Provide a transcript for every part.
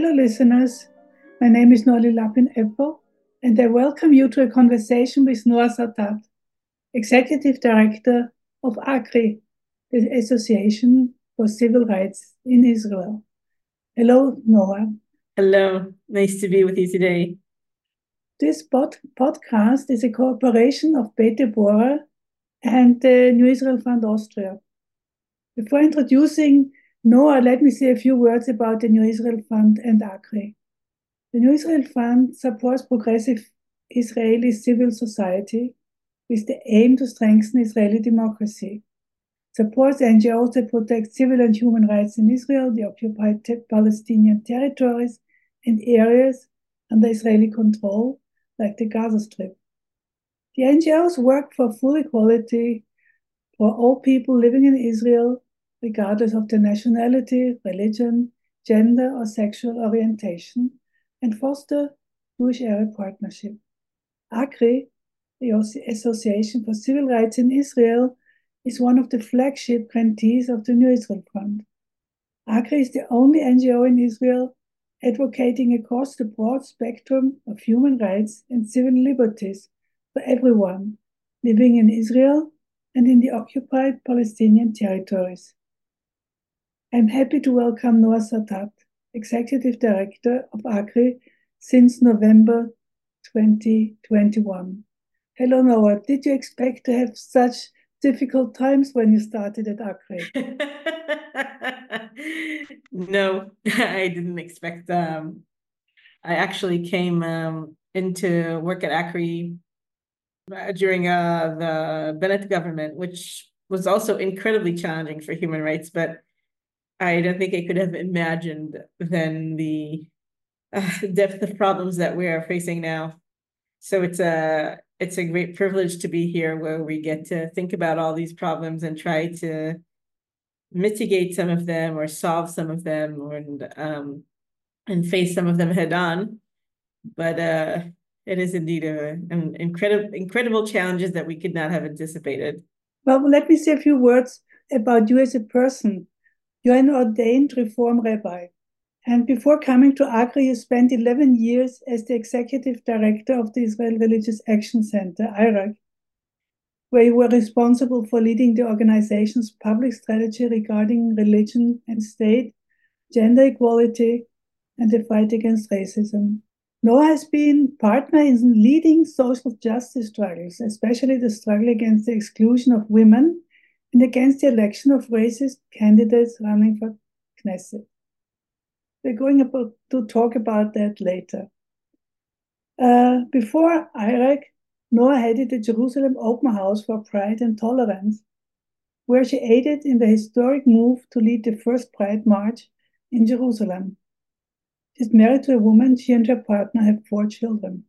Hello, listeners. My name is Noli Lapin Eppo, and I welcome you to a conversation with Noa Sattath, Executive Director of ACRI, the Association for Civil Rights in Israel. Hello, Noa. Hello, nice to be with you today. This pod- podcast is a cooperation of Beit Deborah and the New Israel Fund Austria. Before introducing Noa, let me say a few words about the New Israel Fund and ACRI. The New Israel Fund supports progressive Israeli civil society with the aim to strengthen Israeli democracy, supports NGOs that protect civil and human rights in Israel, the occupied Palestinian territories, and areas under Israeli control, like the Gaza Strip. The NGOs work for full equality for all people living in Israel regardless of their nationality, religion, gender, or sexual orientation, and foster Jewish Arab partnership. ACRI, the Association for Civil Rights in Israel, is one of the flagship grantees of the New Israel Fund. ACRI is the only NGO in Israel advocating across the broad spectrum of human rights and civil liberties for everyone living in Israel and in the occupied Palestinian territories. I'm happy to welcome Noa Sattath, Executive Director of ACRI since November 2021. Hello, Noa. Did you expect to have such difficult times when you started at ACRI? no, I didn't expect. Um, I actually came um, into work at ACRI uh, during uh, the Bennett government, which was also incredibly challenging for human rights, but I don't think I could have imagined then the uh, depth of problems that we are facing now. So it's a it's a great privilege to be here where we get to think about all these problems and try to mitigate some of them or solve some of them and um and face some of them head on. But uh it is indeed a, an incredible incredible challenges that we could not have anticipated. Well, let me say a few words about you as a person. You're an ordained Reform rabbi. And before coming to ACRI, you spent 11 years as the executive director of the Israel Religious Action Center, IRAC, where you were responsible for leading the organization's public strategy regarding religion and state, gender equality, and the fight against racism. Noa has been partner in leading social justice struggles, especially the struggle against the exclusion of women and against the election of racist candidates running for Knesset. We're going about to talk about that later. Uh, before IRAC, Noa headed the Jerusalem Open House for Pride and Tolerance, where she aided in the historic move to lead the first Pride March in Jerusalem. She's married to a woman, she and her partner have four children.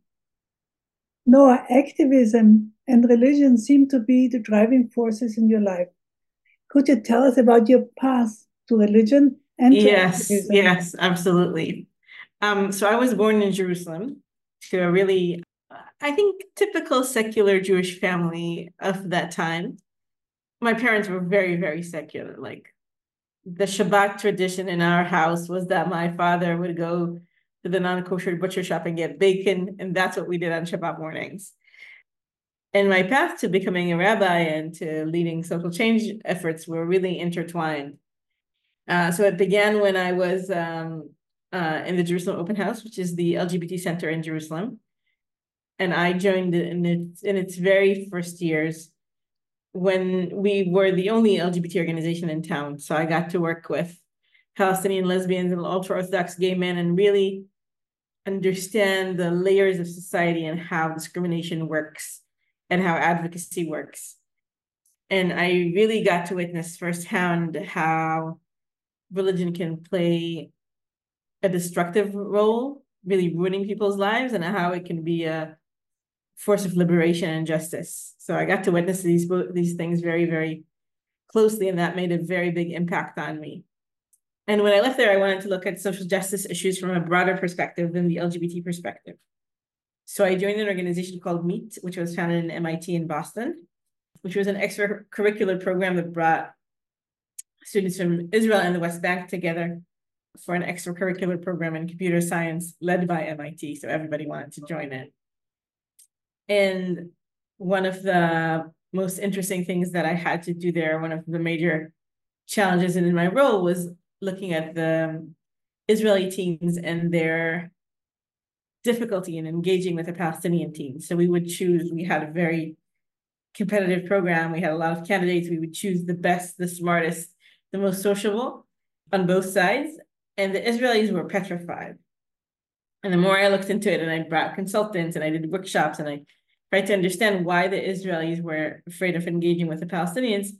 Noa, activism and religion seem to be the driving forces in your life. Could you tell us about your path to religion and to yes, activism? yes, absolutely. Um, so I was born in Jerusalem to a really, I think, typical secular Jewish family of that time. My parents were very, very secular. Like the Shabbat tradition in our house was that my father would go to the non-kosher butcher shop and get bacon, and that's what we did on Shabbat mornings. And my path to becoming a rabbi and to leading social change efforts were really intertwined. Uh, so it began when I was um, uh, in the Jerusalem Open House, which is the LGBT center in Jerusalem. And I joined in its, in its very first years when we were the only LGBT organization in town. So I got to work with Palestinian lesbians and ultra Orthodox gay men and really understand the layers of society and how discrimination works and how advocacy works. And I really got to witness firsthand how religion can play a destructive role, really ruining people's lives, and how it can be a force of liberation and justice. So I got to witness these these things very, very closely, and that made a very big impact on me. And when I left there, I wanted to look at social justice issues from a broader perspective than the LGBT perspective. So I joined an organization called MEET, which was founded in MIT in Boston, which was an extracurricular program that brought students from Israel and the West Bank together for an extracurricular program in computer science led by MIT. So everybody wanted to join it. And one of the most interesting things that I had to do there, one of the major challenges in my role was looking at the Israeli teens and their difficulty in engaging with the Palestinian teens. So we would choose, we had a very competitive program. We had a lot of candidates. We would choose the best, the smartest, the most sociable on both sides. And the Israelis were petrified. And the more I looked into it and I brought consultants and I did workshops and I tried to understand why the Israelis were afraid of engaging with the Palestinians,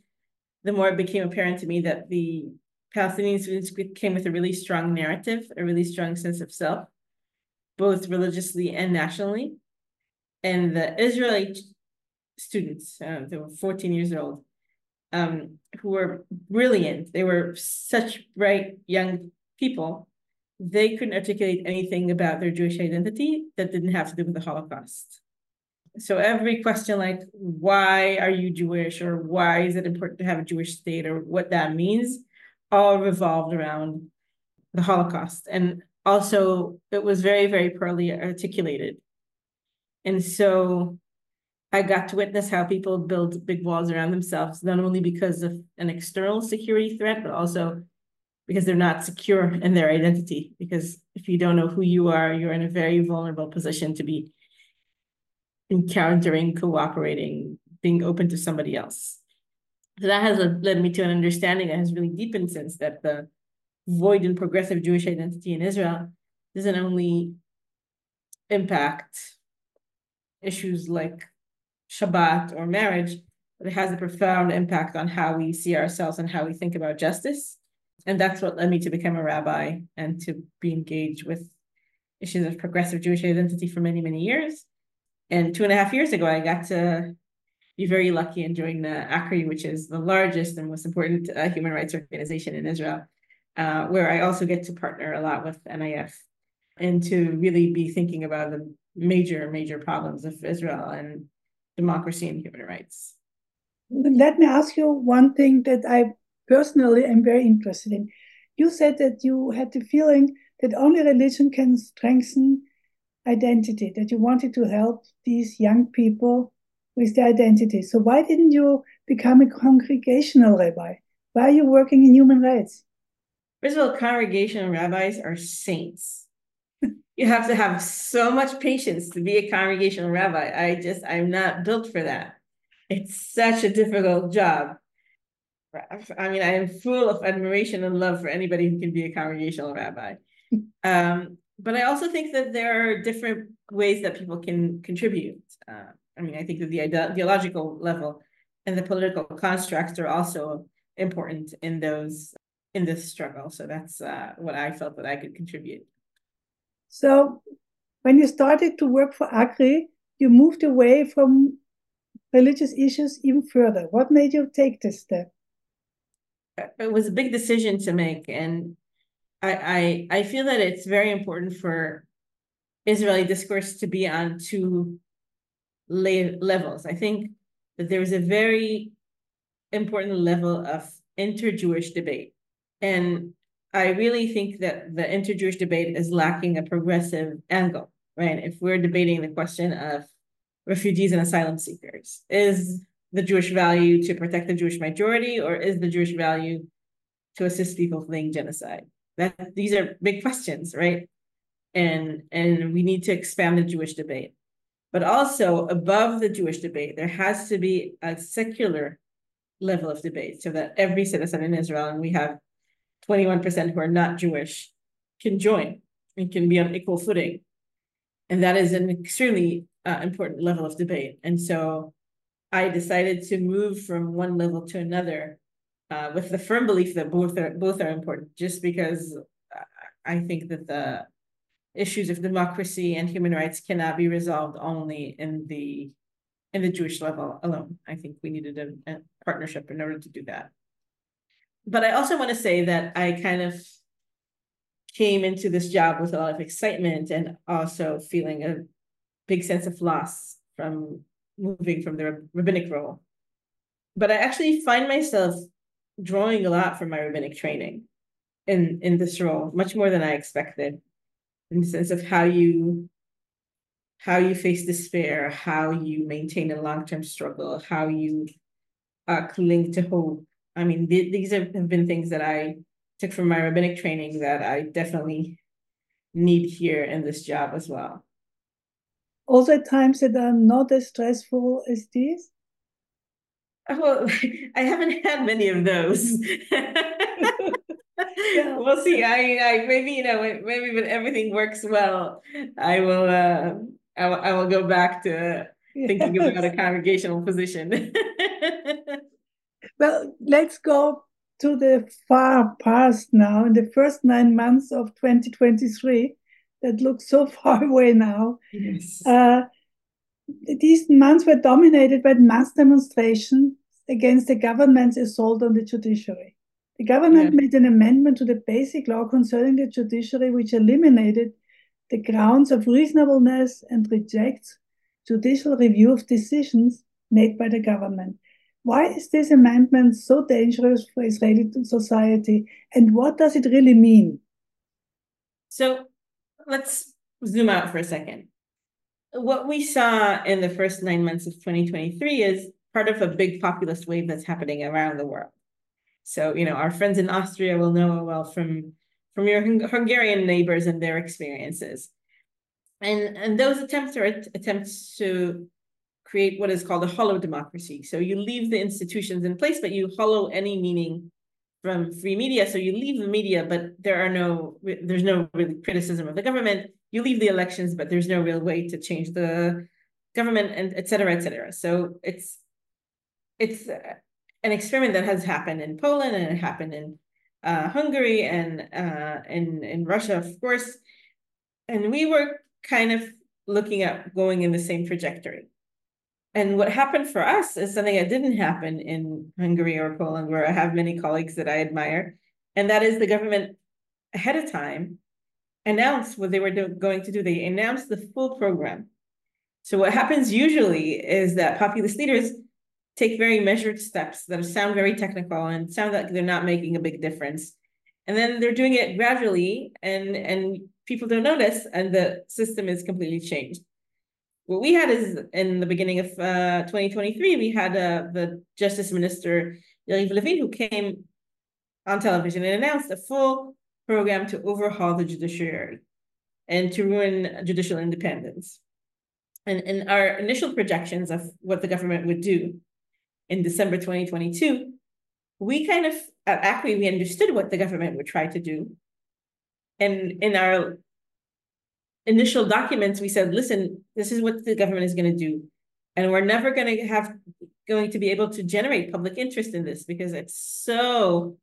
the more it became apparent to me that the Palestinian students came with a really strong narrative, a really strong sense of self, both religiously and nationally. And the Israeli students, uh, they were 14 years old, um, who were brilliant. They were such bright young people. They couldn't articulate anything about their Jewish identity that didn't have to do with the Holocaust. So every question like, why are you Jewish? Or why is it important to have a Jewish state? Or what that means, all revolved around the Holocaust. And also it was very, very poorly articulated. And so I got to witness how people build big walls around themselves, not only because of an external security threat, but also because they're not secure in their identity. Because if you don't know who you are, you're in a very vulnerable position to be encountering, cooperating, being open to somebody else. So that has led me to an understanding that has really deepened since that the void in progressive Jewish identity in Israel doesn't only impact issues like Shabbat or marriage, but it has a profound impact on how we see ourselves and how we think about justice. And that's what led me to become a rabbi and to be engaged with issues of progressive Jewish identity for many, many years. And two and a half years ago, I got to be very lucky in joining the ACRI, which is the largest and most important uh, human rights organization in Israel, uh, where I also get to partner a lot with NIF and to really be thinking about the major, major problems of Israel and democracy and human rights. Let me ask you one thing that I personally am very interested in. You said that you had the feeling that only religion can strengthen identity, that you wanted to help these young people with their identity. So why didn't you become a congregational rabbi? Why are you working in human rights? First of all, congregational rabbis are saints you have to have so much patience to be a congregational rabbi. I just, I'm not built for that. It's such a difficult job. I mean, I am full of admiration and love for anybody who can be a congregational rabbi. Um, but I also think that there are different ways that people can contribute. Uh, I mean, I think that the ideological level and the political constructs are also important in those in this struggle. So that's uh, what I felt that I could contribute. So when you started to work for ACRI, you moved away from religious issues even further. What made you take this step? It was a big decision to make, and I I, I feel that it's very important for Israeli discourse to be on two levels. I think that there's a very important level of inter-Jewish debate, and I really think that the inter-Jewish debate is lacking a progressive angle, right? If we're debating the question of refugees and asylum seekers, is the Jewish value to protect the Jewish majority, or is the Jewish value to assist people fleeing genocide? That these are big questions, right? And and we need to expand the Jewish debate. But also above the Jewish debate, there has to be a secular level of debate so that every citizen in Israel, and we have 21% who are not Jewish can join and can be on equal footing. And that is an extremely uh, important level of debate. And so I decided to move from one level to another uh, with the firm belief that both are both are important. Just because I think that the issues of democracy and human rights cannot be resolved only in the in the Jewish level alone. I think we needed a, a partnership in order to do that. But I also want to say that I kind of came into this job with a lot of excitement and also feeling a big sense of loss from moving from the rabbinic role. But I actually find myself drawing a lot from my rabbinic training in in this role, much more than I expected, in the sense of how you how you face despair, how you maintain a long-term struggle, how you uh, cling to hope. I mean, th these have been things that I took from my rabbinic training that I definitely need here in this job as well. Also times that are not as stressful as these? Well, I haven't had many of those. yeah. We'll see. I, I maybe you know maybe when everything works well, I will uh I will, I will go back to thinking about a congregational position. Well, let's go to the far past now, in the first nine months of 2023, that looks so far away now. Yes. Uh, these months were dominated by mass demonstrations against the government's assault on the judiciary. The government yeah. made an amendment to the basic law concerning the judiciary, which eliminated the grounds of reasonableness and rejects judicial review of decisions made by the government. Why is this amendment so dangerous for Israeli society, and what does it really mean? So let's zoom out for a second. What we saw in the first nine months of 2023 is part of a big populist wave that's happening around the world. So, you know, our friends in Austria will know well from, from your Hungarian neighbors and their experiences. And, and those attempts are attempts to create what is called a hollow democracy. So you leave the institutions in place, but you hollow any meaning from free media. So you leave the media, but there are no, there's no really criticism of the government. You leave the elections, but there's no real way to change the government and et cetera, et cetera. So it's, it's an experiment that has happened in Poland and it happened in uh, Hungary and uh, in, in Russia, of course. And we were kind of looking at going in the same trajectory. And what happened for us is something that didn't happen in Hungary or Poland, where I have many colleagues that I admire. And that is the government ahead of time announced what they were do- going to do. They announced the full program. So what happens usually is that populist leaders take very measured steps that sound very technical and sound like they're not making a big difference. And then they're doing it gradually and, and people don't notice and the system is completely changed what we had is in the beginning of uh, 2023, we had uh, the Justice Minister Yariv Levin, who came on television and announced a full program to overhaul the judiciary and to ruin judicial independence. And in our initial projections of what the government would do in December 2022, we kind of at ACRI, we understood what the government would try to do. And in our initial documents, we said, listen, this is what the government is going to do. And we're never going to have going to be able to generate public interest in this because it's so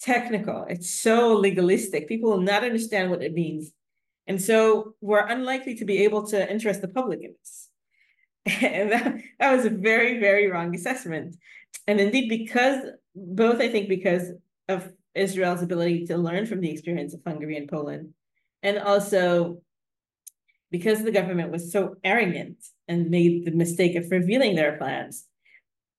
technical, it's so legalistic. People will not understand what it means. And so we're unlikely to be able to interest the public in this. And that, that was a very, very wrong assessment. And indeed, because both, I think, because of Israel's ability to learn from the experience of Hungary and Poland, and also because the government was so arrogant and made the mistake of revealing their plans,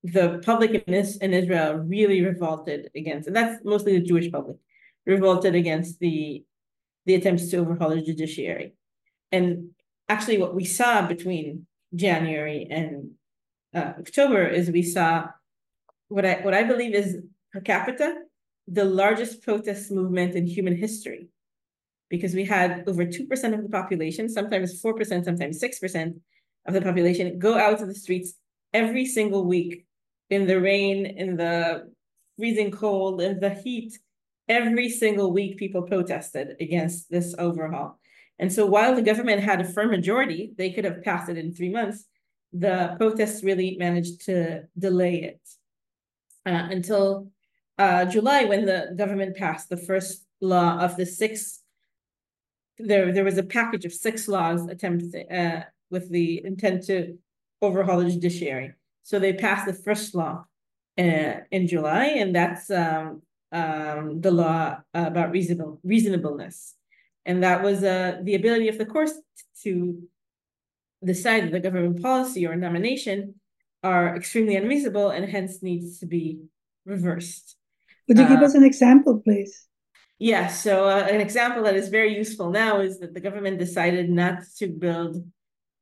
the public in, this, in Israel really revolted against, and that's mostly the Jewish public, revolted against the the attempts to overhaul the judiciary. And actually, what we saw between January and uh, October is we saw what I what I believe is per capita the largest protest movement in human history because we had over 2% of the population, sometimes 4%, sometimes 6% of the population go out to the streets every single week in the rain, in the freezing cold, in the heat. Every single week, people protested against this overhaul. And so while the government had a firm majority, they could have passed it in three months. the protests really managed to delay it uh, until uh, July when the government passed the first law of the six. There, there was a package of six laws attempted uh, with the intent to overhaul the judiciary. So they passed the first law uh, in July, and that's um, um, the law about reasonable reasonableness, and that was uh, the ability of the courts to decide that the government policy or nomination are extremely unreasonable and hence needs to be reversed. Would you give uh, us an example, please? Yeah, so uh, an example that is very useful now is that the government decided not to build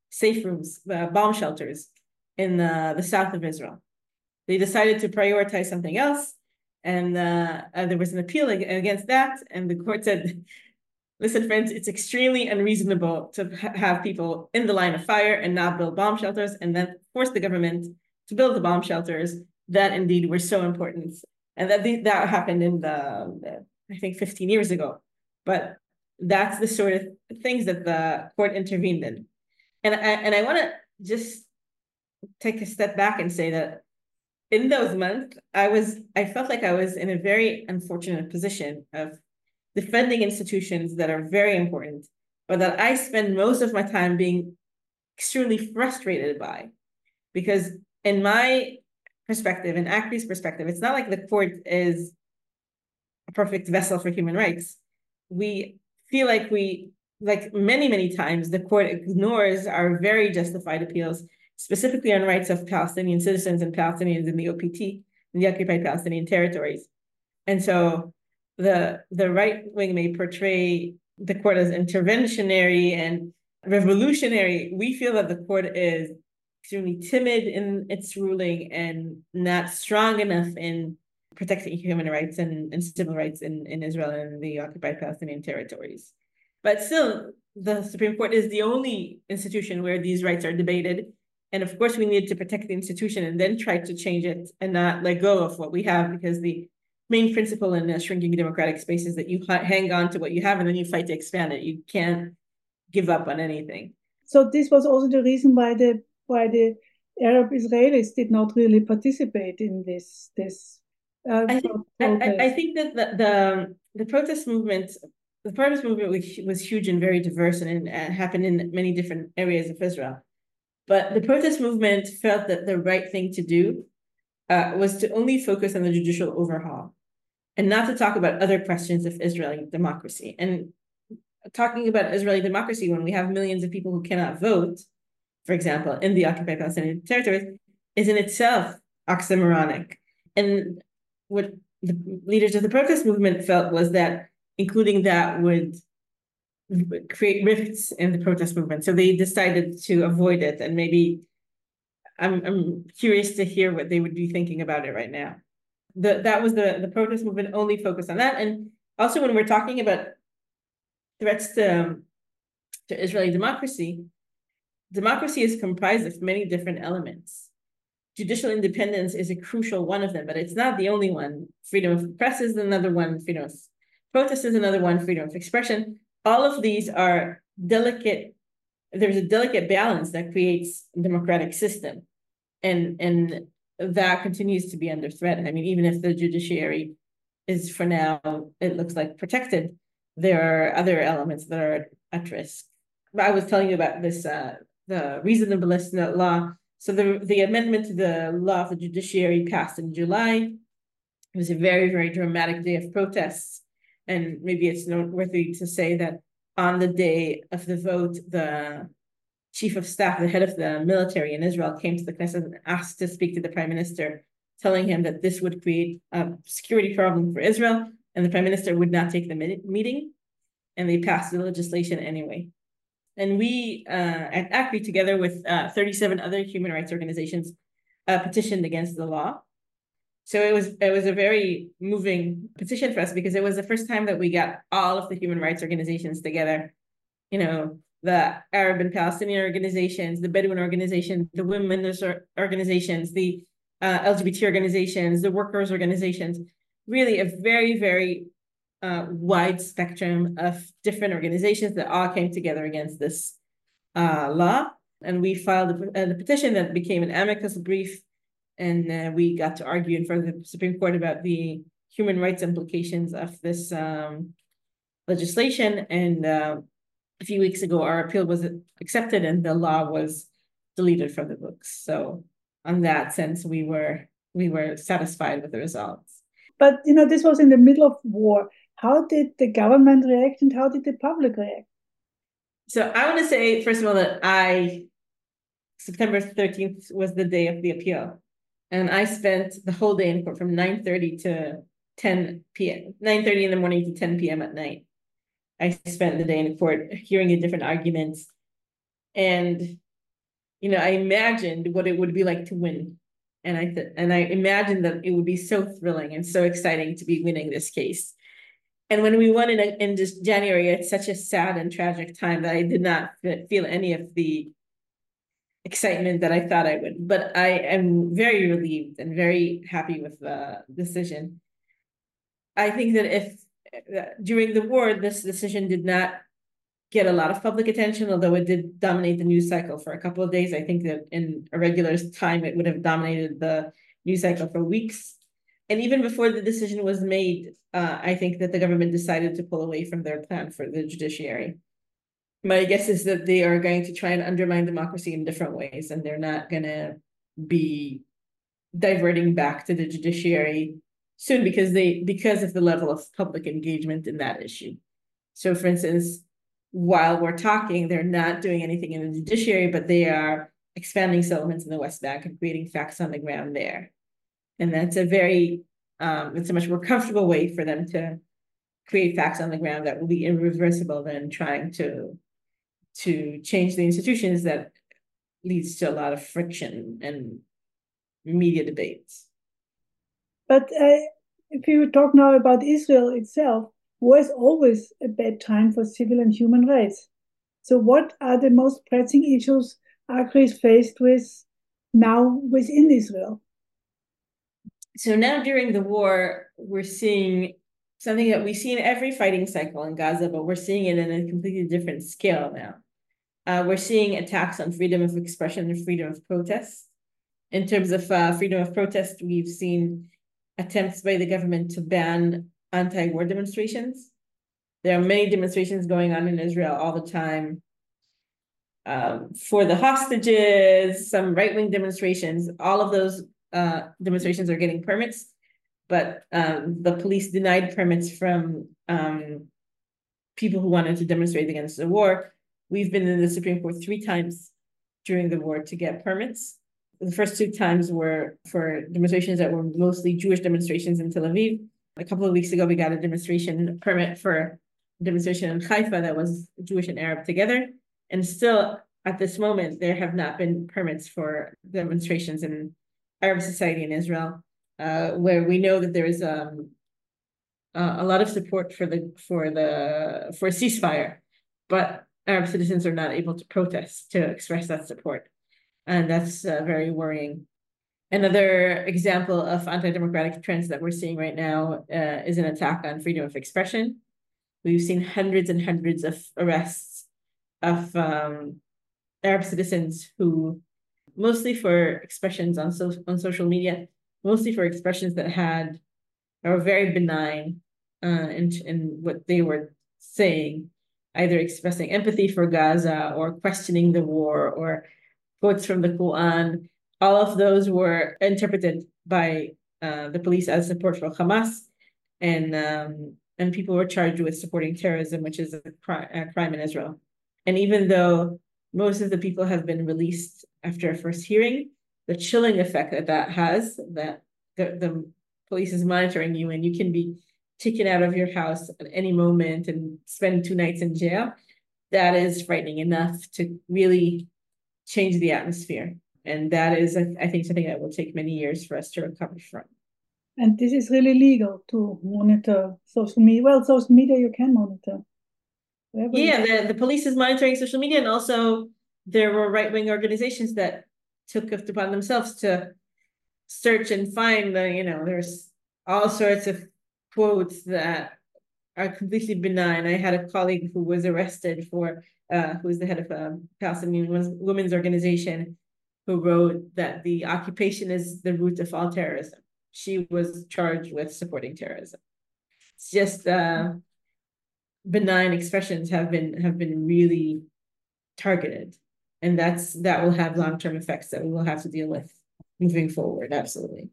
safe rooms, uh, bomb shelters in uh, the south of Israel. They decided to prioritize something else, and uh, uh, there was an appeal against that, and the court said, listen, friends, it's extremely unreasonable to ha have people in the line of fire and not build bomb shelters, and then force the government to build the bomb shelters that indeed were so important. And that that happened in the, I think, 15 years ago. But that's the sort of things that the court intervened in. And I, and I want to just take a step back and say that in those months, I was, I felt like I was in a very unfortunate position of defending institutions that are very important, but that I spend most of my time being extremely frustrated by. Because in my perspective, in ACRI's perspective, it's not like the court is a perfect vessel for human rights. We feel like we, like many, many times, the court ignores our very justified appeals, specifically on rights of Palestinian citizens and Palestinians in the OPT, in the occupied Palestinian territories. And so the the right wing may portray the court as interventionary and revolutionary. We feel that the court is extremely timid in its ruling and not strong enough in protecting human rights and, and civil rights in, in Israel and the occupied Palestinian territories. But still, the Supreme Court is the only institution where these rights are debated. And of course, we need to protect the institution and then try to change it and not let go of what we have because the main principle in a shrinking democratic space is that you hang on to what you have and then you fight to expand it. You can't give up on anything. So this was also the reason why the why the Arab Israelis did not really participate in this this. Uh, I, think, I, I, think that the, the the protest movement, the protest movement was, was huge and very diverse and, and happened in many different areas of Israel. But the protest movement felt that the right thing to do uh, was to only focus on the judicial overhaul and not to talk about other questions of Israeli democracy. And talking about Israeli democracy when we have millions of people who cannot vote for example, in the occupied Palestinian territories, is in itself oxymoronic. And what the leaders of the protest movement felt was that including that would create rifts in the protest movement. So they decided to avoid it. And maybe I'm, I'm curious to hear what they would be thinking about it right now. The, that was the, the protest movement only focused on that. And also when we're talking about threats to, to Israeli democracy, democracy is comprised of many different elements. Judicial independence is a crucial one of them, but it's not the only one. Freedom of press is another one, freedom of protest is another one, freedom of expression. All of these are delicate, there's a delicate balance that creates a democratic system. And, and that continues to be under threat. I mean, even if the judiciary is for now, it looks like protected, there are other elements that are at risk. I was telling you about this uh, the reasonableness law. So the, the amendment to the law of the judiciary passed in July. It was a very, very dramatic day of protests. And maybe it's noteworthy to say that on the day of the vote, the chief of staff, the head of the military in Israel, came to the Knesset and asked to speak to the prime minister, telling him that this would create a security problem for Israel, and the prime minister would not take the meeting, and they passed the legislation anyway. And we uh, at ACRI, together with uh, 37 other human rights organizations, uh, petitioned against the law. So it was it was a very moving petition for us because it was the first time that we got all of the human rights organizations together. You know, the Arab and Palestinian organizations, the Bedouin organizations, the women's organizations, the uh, LGBT organizations, the workers organizations. Really, a very very uh, wide spectrum of different organizations that all came together against this uh, law. And we filed a, a petition that became an amicus brief. And uh, we got to argue in front of the Supreme Court about the human rights implications of this um, legislation. And uh, a few weeks ago, our appeal was accepted and the law was deleted from the books. So on that sense, we were we were satisfied with the results. But you know, this was in the middle of war. How did the government react and how did the public react? So I want to say, first of all, that I September 13th was the day of the appeal. And I spent the whole day in court from 9.30 to 10 p.m. 9.30 in the morning to 10 p.m. at night. I spent the day in court hearing the different arguments. And you know, I imagined what it would be like to win. And I and I imagined that it would be so thrilling and so exciting to be winning this case. And when we won in, in just January, it's such a sad and tragic time that I did not feel any of the excitement that I thought I would. But I am very relieved and very happy with the decision. I think that if uh, during the war, this decision did not get a lot of public attention, although it did dominate the news cycle for a couple of days. I think that in a regular time, it would have dominated the news cycle for weeks. And even before the decision was made, uh, I think that the government decided to pull away from their plan for the judiciary. My guess is that they are going to try and undermine democracy in different ways, and they're not going to be diverting back to the judiciary soon because they because of the level of public engagement in that issue. So, for instance, while we're talking, they're not doing anything in the judiciary, but they are expanding settlements in the West Bank and creating facts on the ground there. And that's a very, um, it's a much more comfortable way for them to create facts on the ground that will be irreversible than trying to to change the institutions that leads to a lot of friction and media debates. But uh, if you talk now about Israel itself, was always a bad time for civil and human rights. So, what are the most pressing issues ACRI is faced with now within Israel? So, now during the war, we're seeing something that we see in every fighting cycle in Gaza, but we're seeing it in a completely different scale now. Uh, we're seeing attacks on freedom of expression and freedom of protest. In terms of uh, freedom of protest, we've seen attempts by the government to ban anti-war demonstrations. There are many demonstrations going on in Israel all the time um, for the hostages, some right-wing demonstrations. All of those uh, demonstrations are getting permits, but um, the police denied permits from um, people who wanted to demonstrate against the war. We've been in the Supreme Court three times during the war to get permits. The first two times were for demonstrations that were mostly Jewish demonstrations in Tel Aviv a couple of weeks ago, we got a demonstration permit for demonstration in Haifa that was Jewish and Arab together. And still at this moment, there have not been permits for demonstrations in Arab society in Israel, uh, where we know that there is um, uh, a lot of support for the for the for ceasefire, but Arab citizens are not able to protest to express that support, and that's uh, very worrying. Another example of anti-democratic trends that we're seeing right now uh, is an attack on freedom of expression. We've seen hundreds and hundreds of arrests of um, Arab citizens who, mostly for expressions on, so, on social media, mostly for expressions that had are very benign uh, in, in what they were saying, either expressing empathy for Gaza or questioning the war or quotes from the Quran all of those were interpreted by uh, the police as support for Hamas, and um, and people were charged with supporting terrorism, which is a, cri- a crime in Israel. And even though most of the people have been released after a first hearing, the chilling effect that that has, that the, the police is monitoring you and you can be taken out of your house at any moment and spend two nights in jail, that is frightening enough to really change the atmosphere. And that is, I think, something that will take many years for us to recover from. And this is really legal to monitor social media. Well, social media you can monitor. Wherever yeah, the, the police is monitoring social media, and also there were right wing organizations that took it upon themselves to search and find the, you know, there's all sorts of quotes that are completely benign. I had a colleague who was arrested for, uh, who was the head of a Palestinian women's organization, who wrote that the occupation is the root of all terrorism. She was charged with supporting terrorism. It's just uh, benign expressions have been have been really targeted, and that's that will have long term effects that we will have to deal with moving forward. Absolutely.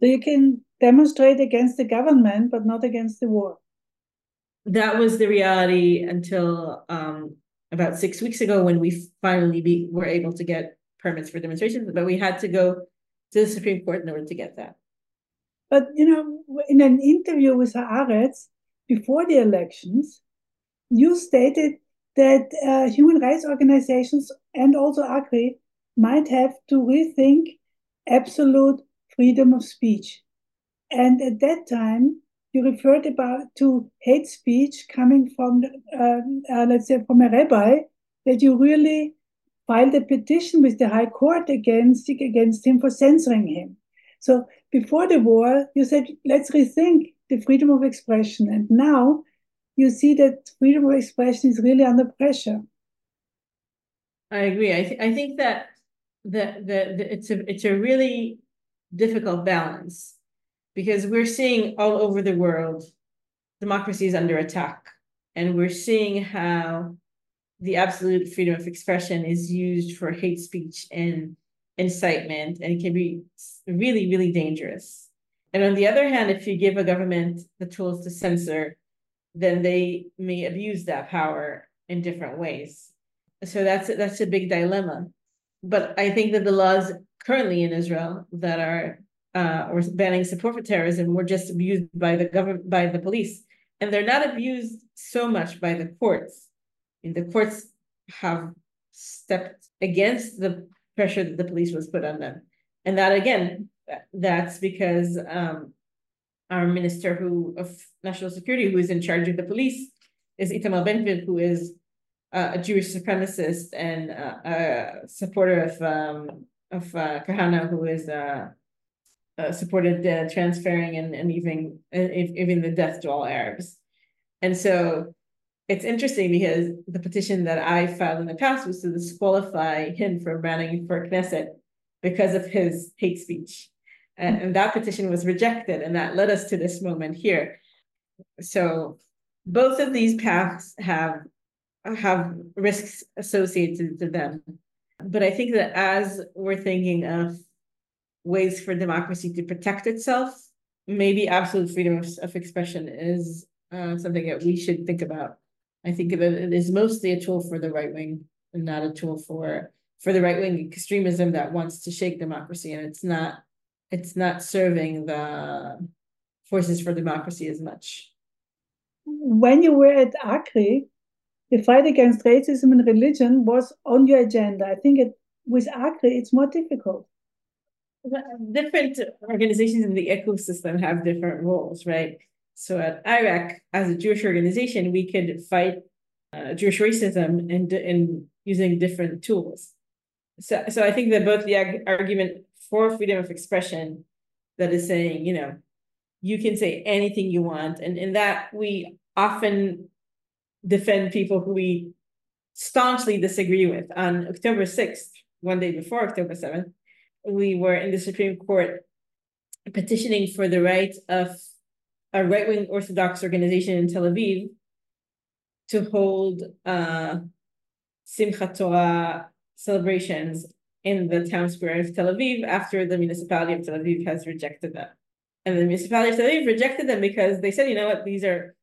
So you can demonstrate against the government, but not against the war. That was the reality until um, about six weeks ago when we finally be, were able to get permits for demonstrations, but we had to go to the Supreme Court in order to get that. But you know, in an interview with Haaretz before the elections, you stated that uh, human rights organizations and also ACRI might have to rethink absolute freedom of speech. And at that time, you referred about to hate speech coming from, uh, uh, let's say, from a rabbi that you really filed a petition with the High Court against against him for censoring him. So before the war, you said let's rethink the freedom of expression, and now you see that freedom of expression is really under pressure. I agree. I th- I think that the, the, the it's a it's a really difficult balance because we're seeing all over the world democracy is under attack and we're seeing how the absolute freedom of expression is used for hate speech and incitement and it can be really really dangerous and on the other hand if you give a government the tools to censor then they may abuse that power in different ways. So that's that's a big dilemma. But I think that the laws currently in Israel that are uh, or banning support for terrorism were just abused by the government by the police, and they're not abused so much by the courts. And the courts have stepped against the pressure that the police was put on them, and that again, that's because um, our minister who of national security, who is in charge of the police, is Itamar Ben-Gvir, who is uh, a Jewish supremacist and uh, a supporter of um, of uh, Kahane, who is uh, uh, supported transferring and, and even even the death to all Arabs. And so it's interesting because the petition that I filed in the past was to disqualify him from running for Knesset because of his hate speech. And, and that petition was rejected, and that led us to this moment here. So both of these paths have have risks associated to them. But I think that as we're thinking of ways for democracy to protect itself, maybe absolute freedom of, of expression is uh, something that we should think about. I think that it is mostly a tool for the right wing and not a tool for for the right wing extremism that wants to shake democracy, and it's not it's not serving the forces for democracy as much. When you were at ACRI, the fight against racism and religion was on your agenda. I think it with ACRI, it's more difficult. Different organizations in the ecosystem have different roles, right? So at IRAC, as a Jewish organization, we could fight uh, Jewish racism in, in using different tools. So, so I think that both the argument for freedom of expression that is saying, you know, you can say anything you want, and in that we often defend people who we staunchly disagree with. On October 6th, one day before October 7th, we were in the Supreme Court petitioning for the right of a right wing Orthodox organization in Tel Aviv to hold uh, Simchat Torah celebrations in the town square of Tel Aviv after the municipality of Tel Aviv has rejected them. And the municipality of Tel Aviv rejected them because they said, you know what, these are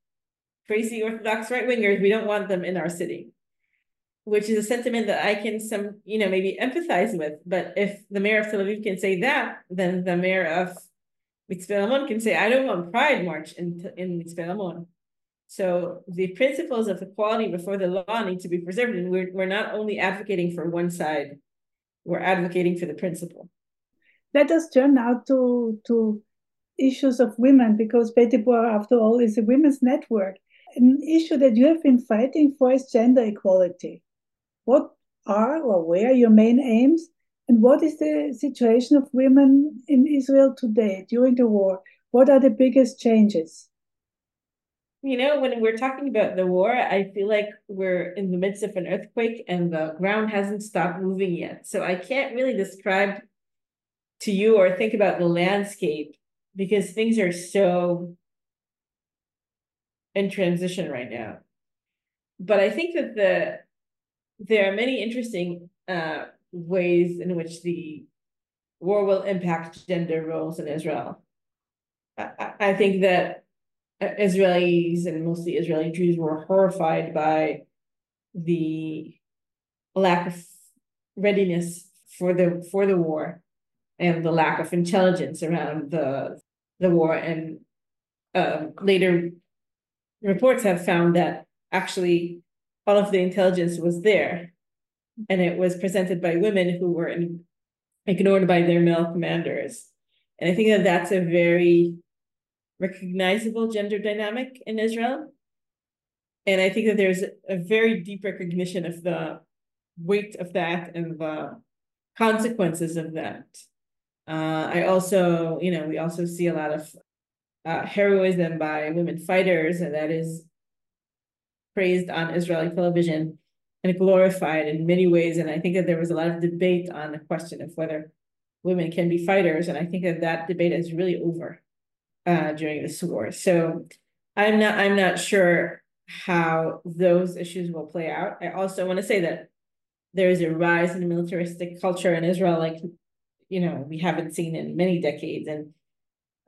crazy Orthodox right wingers. We don't want them in our city, which is a sentiment that I can some, you know, maybe empathize with. But if the mayor of Tel Aviv can say that, then the mayor of Mitzpe Ramon can say, I don't want Pride March in, in Mitzpe Ramon. So the principles of equality before the law need to be preserved. And we're, we're not only advocating for one side, we're advocating for the principle. Let us turn now to, to issues of women because Beit Deborah, after all, is a women's network an issue that you have been fighting for is gender equality. What are or where are your main aims? And what is the situation of women in Israel today during the war? What are the biggest changes? You know, when we're talking about the war, I feel like we're in the midst of an earthquake and the ground hasn't stopped moving yet. So I can't really describe to you or think about the landscape because things are so in transition right now. But I think that the there are many interesting uh, ways in which the war will impact gender roles in Israel. I, I think that Israelis and mostly Israeli Jews were horrified by the lack of readiness for the for the war and the lack of intelligence around the the war. And um, later reports have found that actually all of the intelligence was there and it was presented by women who were in, ignored by their male commanders. And i think that that's a very recognizable gender dynamic in Israel. And I think that there's a very deep recognition of the weight of that and the consequences of that. Uh, I also, you know, we also see a lot of uh, heroism by women fighters, and that is praised on Israeli television and glorified in many ways. And I think that there was a lot of debate on the question of whether women can be fighters. And I think that that debate is really over uh, during this war. So I'm not I'm not sure how those issues will play out. I also want to say that there is a rise in militaristic culture in Israel, like you know we haven't seen in many decades, and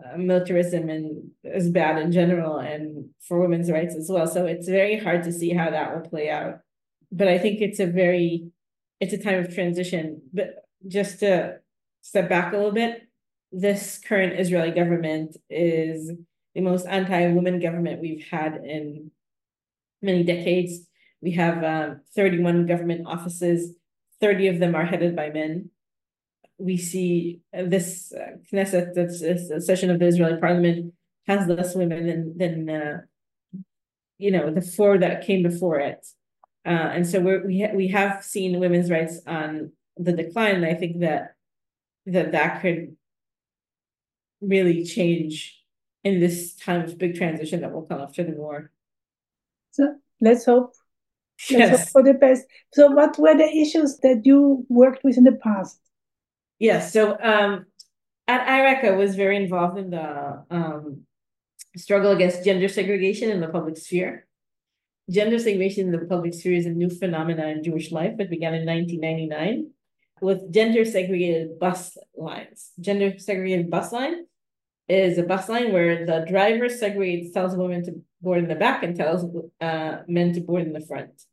uh, militarism and is bad in general, and for women's rights as well. So it's very hard to see how that will play out. But I think it's a very it's a time of transition. But just to step back a little bit, this current Israeli government is the most anti-woman government we've had in many decades. We have um, 31 government offices, 30 of them are headed by men. We see this uh, Knesset, this, this session of the Israeli parliament, has less women than, than uh, you know, the four that came before it. Uh, and so we're, we, ha we have seen women's rights on the decline. I think that that, that could really change in this time of big transition that will come after the war. So let's hope. Let's yes. hope for the best. So, what were the issues that you worked with in the past? Yes. So, um, at IRAC, I was very involved in the um, struggle against gender segregation in the public sphere. Gender segregation in the public sphere is a new phenomenon in Jewish life. It began in 1999 with gender segregated bus lines. Gender segregated bus line is a bus line where the driver segregates, tells women to board in the back and tells uh, men to board in the front.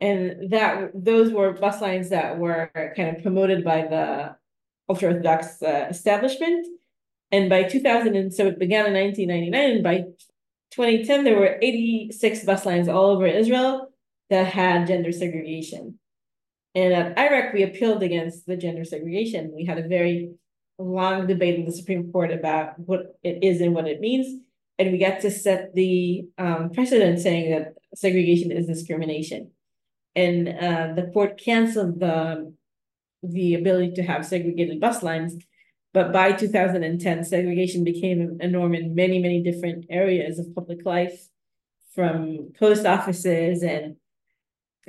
And that those were bus lines that were kind of promoted by the ultra orthodox uh, establishment. And by 2000, and so it began in 1999, and by 2010, there were 86 bus lines all over Israel that had gender segregation. And at IRAC, we appealed against the gender segregation. We had a very long debate in the Supreme Court about what it is and what it means. And we got to set the um, precedent saying that segregation is discrimination. And uh, the court canceled the, the ability to have segregated bus lines. But by 2010, segregation became a norm in many, many different areas of public life, from post offices and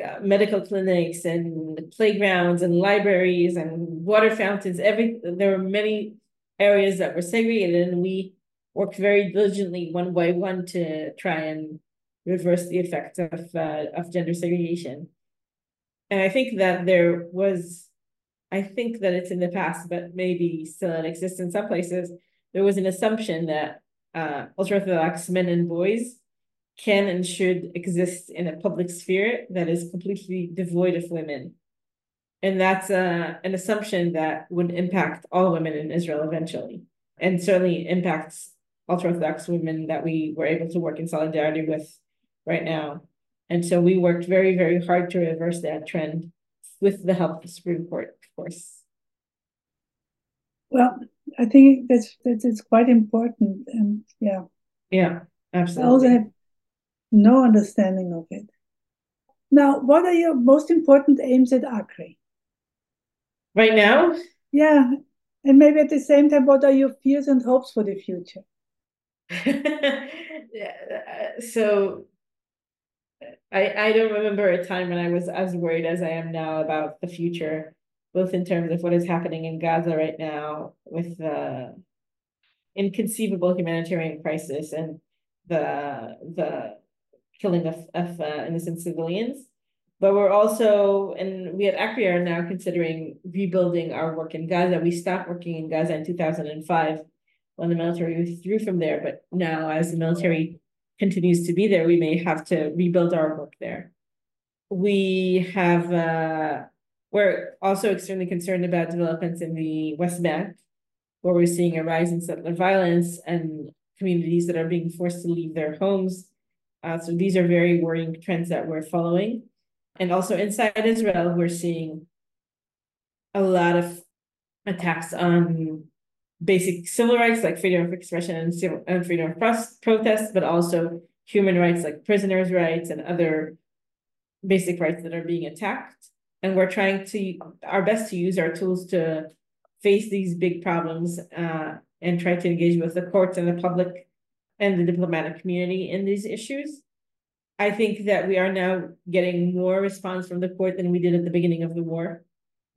uh, medical clinics and playgrounds and libraries and water fountains. Every there were many areas that were segregated, and we worked very diligently one by one to try and reverse the effects of uh, of gender segregation. And I think that there was, I think that it's in the past, but maybe still exists in some places. There was an assumption that uh, ultra orthodox men and boys can and should exist in a public sphere that is completely devoid of women. And that's uh, an assumption that would impact all women in Israel eventually, and certainly impacts ultra Orthodox women that we were able to work in solidarity with right now. And so we worked very, very hard to reverse that trend with the help of the Supreme Court, of course. Well, I think that's that's quite important, and yeah, yeah, absolutely. I also have no understanding of it. Now, what are your most important aims at ACRI? Right now? Yeah. And maybe at the same time, what are your fears and hopes for the future? Yeah. Uh, so I, I don't remember a time when I was as worried as I am now about the future, both in terms of what is happening in Gaza right now with the inconceivable humanitarian crisis and the the killing of, of uh, innocent civilians. But we're also, and we at ACRI are now considering rebuilding our work in Gaza. We stopped working in Gaza in 2005 when the military withdrew from there. But now, as the military continues to be there, we may have to rebuild our work there. We have, uh, we're also extremely concerned about developments in the West Bank, where we're seeing a rise in settler violence and communities that are being forced to leave their homes. Uh, so these are very worrying trends that we're following. And also inside Israel, we're seeing a lot of attacks on basic civil rights like freedom of expression and, civil, and freedom of protest, but also human rights like prisoners' rights and other basic rights that are being attacked. And we're trying to our best to use our tools to face these big problems uh, and try to engage with the courts and the public and the diplomatic community in these issues. I think that we are now getting more response from the court than we did at the beginning of the war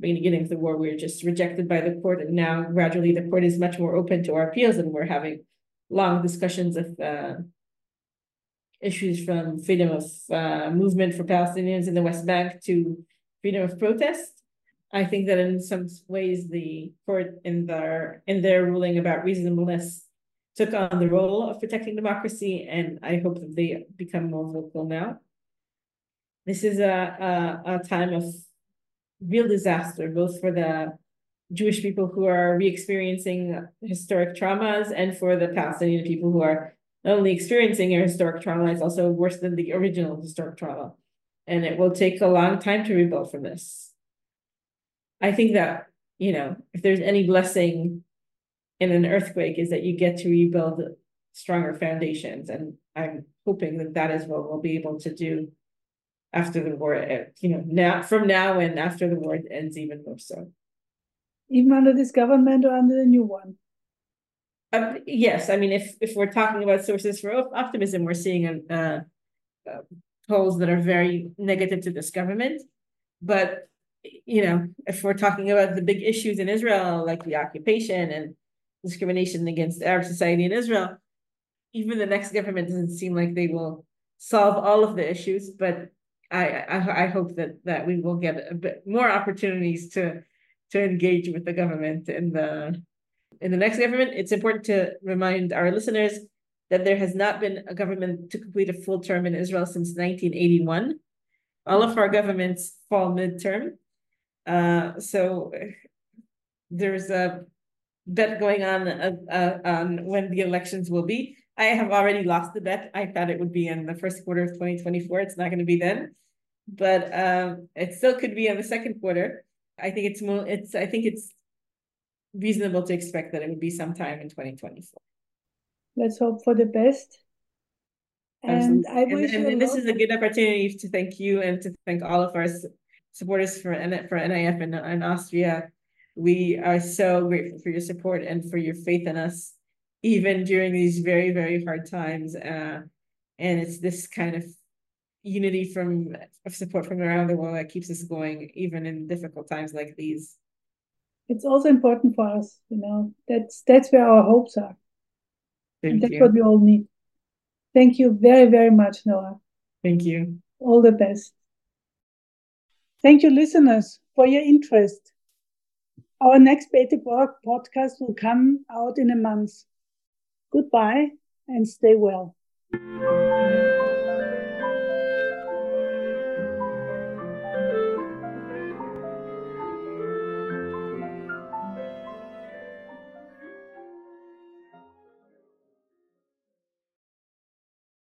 beginning of the war, we were just rejected by the court, and now gradually the court is much more open to our appeals, and we're having long discussions of uh, issues from freedom of uh, movement for Palestinians in the West Bank to freedom of protest. I think that in some ways the court in their in their ruling about reasonableness took on the role of protecting democracy, and I hope that they become more vocal now. This is a, a, a time of real disaster, both for the Jewish people who are re-experiencing historic traumas and for the Palestinian people who are not only experiencing a historic trauma, it's also worse than the original historic trauma. And it will take a long time to rebuild from this. I think that, you know, if there's any blessing in an earthquake is that you get to rebuild stronger foundations. And I'm hoping that that is what we'll be able to do after the war, eh, you know, now from now and after the war ends even more so. Even under this government or under the new one? Um, yes, I mean, if if we're talking about sources for optimism, we're seeing uh, uh, polls that are very negative to this government. But you know, if we're talking about the big issues in Israel, like the occupation and discrimination against Arab society in Israel, even the next government doesn't seem like they will solve all of the issues, but I, I, I hope that that we will get a bit more opportunities to to engage with the government in the in the next government. It's important to remind our listeners that there has not been a government to complete a full term in Israel since 1981. All of our governments fall midterm. Uh, so there's a bet going on uh, uh, on when the elections will be. I have already lost the bet. I thought it would be in the first quarter of 2024. It's not going to be then, but um, it still could be in the second quarter. I think it's more. It's. I think it's reasonable to expect that it would be sometime in 2024. Let's hope for the best. And Absolutely. I wish and, and, and this is a good opportunity to thank you and to thank all of our supporters for for NIF and, and Austria. We are so grateful for your support and for your faith in us even during these very, very hard times. Uh, and it's this kind of unity from of support from around the world that keeps us going, even in difficult times like these. It's also important for us, you know. That's that's where our hopes are. Thank and that's you. what we all need. Thank you very, very much, Noa. Thank you. All the best. Thank you, listeners, for your interest. Our next Beta podcast will come out in a month. Goodbye and stay well.